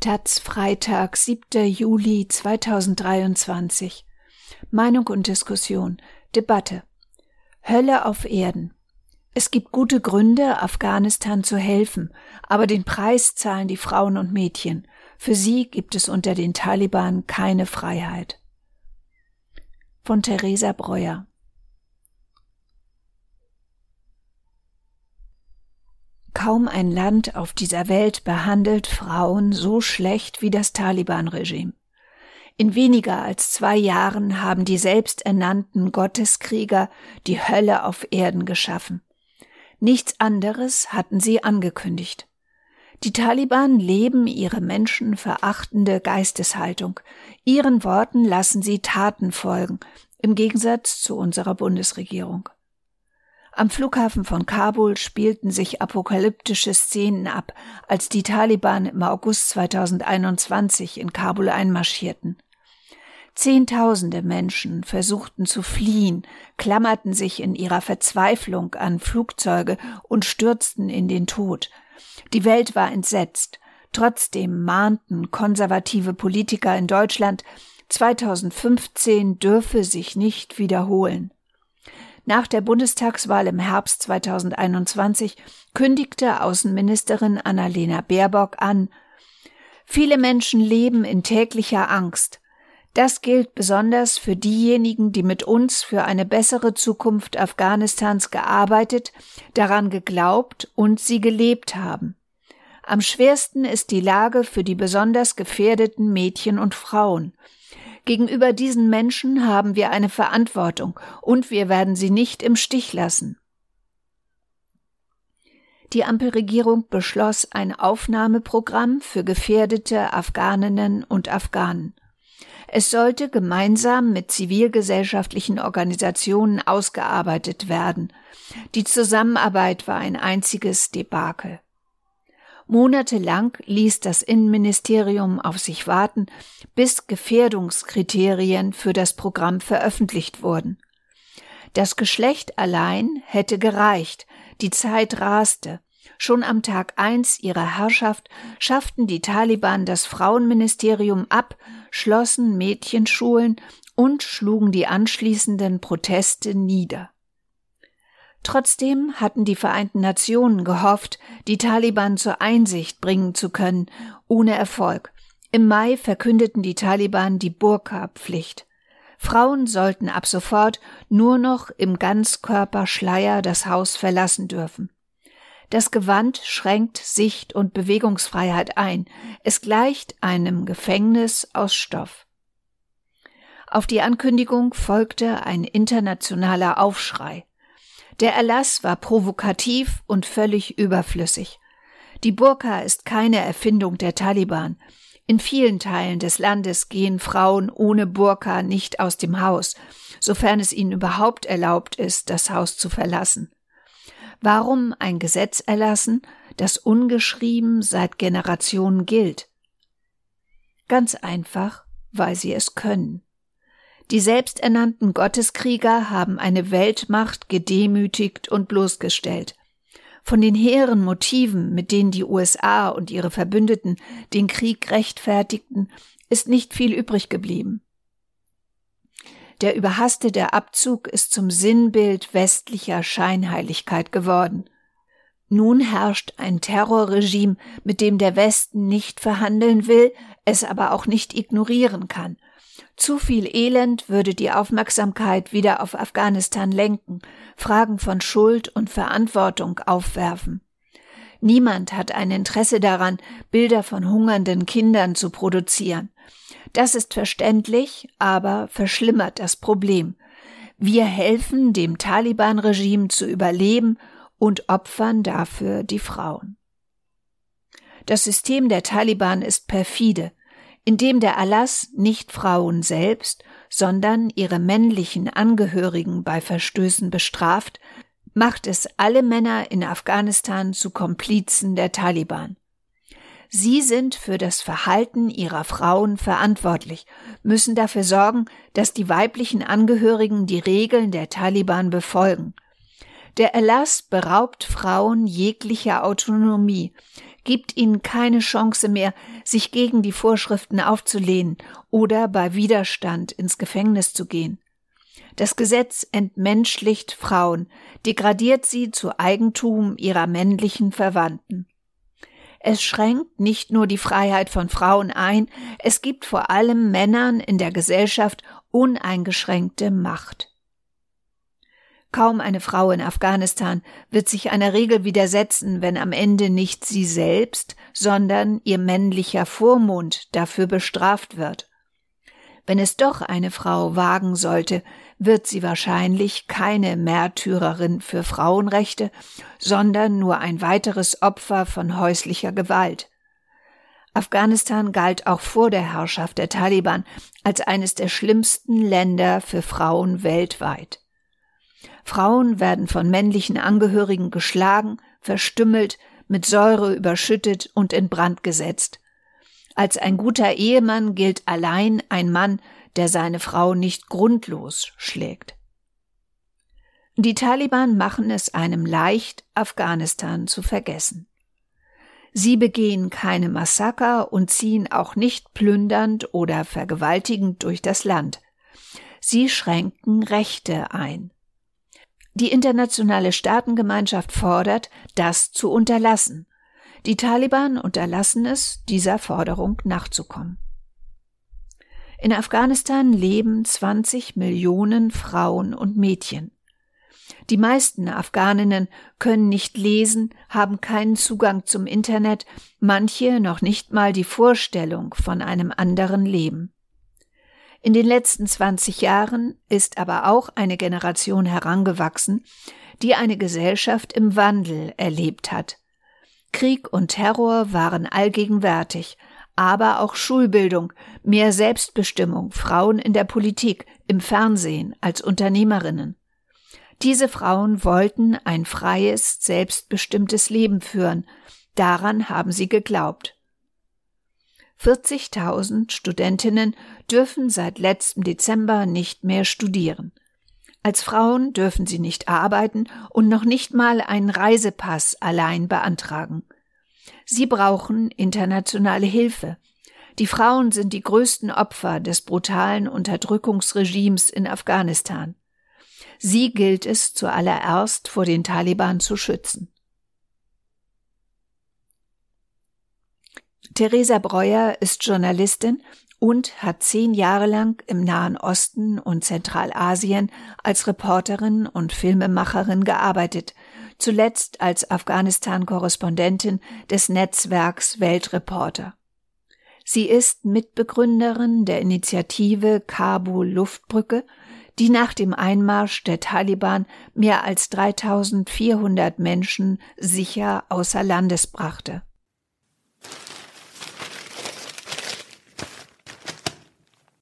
Taz Freitag, 7. Juli 2023. Meinung und Diskussion. Debatte. Hölle auf Erden. Es gibt gute Gründe, Afghanistan zu helfen, aber den Preis zahlen die Frauen und Mädchen. Für sie gibt es unter den Taliban keine Freiheit. Von Theresa Breuer. Kaum ein Land auf dieser Welt behandelt Frauen so schlecht wie das Taliban-Regime. In weniger als zwei Jahren haben die selbsternannten Gotteskrieger die Hölle auf Erden geschaffen. Nichts anderes hatten sie angekündigt. Die Taliban leben ihre menschenverachtende Geisteshaltung. Ihren Worten lassen sie Taten folgen, im Gegensatz zu unserer Bundesregierung. Am Flughafen von Kabul spielten sich apokalyptische Szenen ab, als die Taliban im August 2021 in Kabul einmarschierten. Zehntausende Menschen versuchten zu fliehen, klammerten sich in ihrer Verzweiflung an Flugzeuge und stürzten in den Tod. Die Welt war entsetzt. Trotzdem mahnten konservative Politiker in Deutschland, 2015 dürfe sich nicht wiederholen. Nach der Bundestagswahl im Herbst 2021 kündigte Außenministerin Annalena Baerbock an, Viele Menschen leben in täglicher Angst. Das gilt besonders für diejenigen, die mit uns für eine bessere Zukunft Afghanistans gearbeitet, daran geglaubt und sie gelebt haben. Am schwersten ist die Lage für die besonders gefährdeten Mädchen und Frauen. Gegenüber diesen Menschen haben wir eine Verantwortung und wir werden sie nicht im Stich lassen. Die Ampelregierung beschloss ein Aufnahmeprogramm für gefährdete Afghaninnen und Afghanen. Es sollte gemeinsam mit zivilgesellschaftlichen Organisationen ausgearbeitet werden. Die Zusammenarbeit war ein einziges Debakel. Monatelang ließ das Innenministerium auf sich warten, bis Gefährdungskriterien für das Programm veröffentlicht wurden. Das Geschlecht allein hätte gereicht, die Zeit raste. Schon am Tag eins ihrer Herrschaft schafften die Taliban das Frauenministerium ab, schlossen Mädchenschulen und schlugen die anschließenden Proteste nieder. Trotzdem hatten die Vereinten Nationen gehofft, die Taliban zur Einsicht bringen zu können, ohne Erfolg. Im Mai verkündeten die Taliban die Burka-Pflicht. Frauen sollten ab sofort nur noch im Ganzkörperschleier das Haus verlassen dürfen. Das Gewand schränkt Sicht- und Bewegungsfreiheit ein. Es gleicht einem Gefängnis aus Stoff. Auf die Ankündigung folgte ein internationaler Aufschrei. Der Erlass war provokativ und völlig überflüssig. Die Burka ist keine Erfindung der Taliban. In vielen Teilen des Landes gehen Frauen ohne Burka nicht aus dem Haus, sofern es ihnen überhaupt erlaubt ist, das Haus zu verlassen. Warum ein Gesetz erlassen, das ungeschrieben seit Generationen gilt? Ganz einfach, weil sie es können. Die selbsternannten Gotteskrieger haben eine Weltmacht gedemütigt und bloßgestellt. Von den hehren Motiven, mit denen die USA und ihre Verbündeten den Krieg rechtfertigten, ist nicht viel übrig geblieben. Der überhastete Abzug ist zum Sinnbild westlicher Scheinheiligkeit geworden. Nun herrscht ein Terrorregime, mit dem der Westen nicht verhandeln will, es aber auch nicht ignorieren kann. Zu viel Elend würde die Aufmerksamkeit wieder auf Afghanistan lenken, Fragen von Schuld und Verantwortung aufwerfen. Niemand hat ein Interesse daran, Bilder von hungernden Kindern zu produzieren. Das ist verständlich, aber verschlimmert das Problem. Wir helfen dem Taliban-Regime zu überleben und opfern dafür die Frauen. Das System der Taliban ist perfide indem der Erlass nicht Frauen selbst, sondern ihre männlichen Angehörigen bei Verstößen bestraft, macht es alle Männer in Afghanistan zu Komplizen der Taliban. Sie sind für das Verhalten ihrer Frauen verantwortlich, müssen dafür sorgen, dass die weiblichen Angehörigen die Regeln der Taliban befolgen. Der Erlass beraubt Frauen jeglicher Autonomie, gibt ihnen keine Chance mehr, sich gegen die Vorschriften aufzulehnen oder bei Widerstand ins Gefängnis zu gehen. Das Gesetz entmenschlicht Frauen, degradiert sie zu Eigentum ihrer männlichen Verwandten. Es schränkt nicht nur die Freiheit von Frauen ein, es gibt vor allem Männern in der Gesellschaft uneingeschränkte Macht. Kaum eine Frau in Afghanistan wird sich einer Regel widersetzen, wenn am Ende nicht sie selbst, sondern ihr männlicher Vormund dafür bestraft wird. Wenn es doch eine Frau wagen sollte, wird sie wahrscheinlich keine Märtyrerin für Frauenrechte, sondern nur ein weiteres Opfer von häuslicher Gewalt. Afghanistan galt auch vor der Herrschaft der Taliban als eines der schlimmsten Länder für Frauen weltweit. Frauen werden von männlichen Angehörigen geschlagen, verstümmelt, mit Säure überschüttet und in Brand gesetzt. Als ein guter Ehemann gilt allein ein Mann, der seine Frau nicht grundlos schlägt. Die Taliban machen es einem leicht, Afghanistan zu vergessen. Sie begehen keine Massaker und ziehen auch nicht plündernd oder vergewaltigend durch das Land. Sie schränken Rechte ein. Die internationale Staatengemeinschaft fordert, das zu unterlassen. Die Taliban unterlassen es, dieser Forderung nachzukommen. In Afghanistan leben 20 Millionen Frauen und Mädchen. Die meisten Afghaninnen können nicht lesen, haben keinen Zugang zum Internet, manche noch nicht mal die Vorstellung von einem anderen Leben. In den letzten 20 Jahren ist aber auch eine Generation herangewachsen, die eine Gesellschaft im Wandel erlebt hat. Krieg und Terror waren allgegenwärtig, aber auch Schulbildung, mehr Selbstbestimmung, Frauen in der Politik, im Fernsehen, als Unternehmerinnen. Diese Frauen wollten ein freies, selbstbestimmtes Leben führen, daran haben sie geglaubt. 40.000 Studentinnen dürfen seit letztem Dezember nicht mehr studieren. Als Frauen dürfen sie nicht arbeiten und noch nicht mal einen Reisepass allein beantragen. Sie brauchen internationale Hilfe. Die Frauen sind die größten Opfer des brutalen Unterdrückungsregimes in Afghanistan. Sie gilt es zuallererst vor den Taliban zu schützen. Theresa Breuer ist Journalistin und hat zehn Jahre lang im Nahen Osten und Zentralasien als Reporterin und Filmemacherin gearbeitet, zuletzt als Afghanistan-Korrespondentin des Netzwerks Weltreporter. Sie ist Mitbegründerin der Initiative Kabul Luftbrücke, die nach dem Einmarsch der Taliban mehr als 3400 Menschen sicher außer Landes brachte.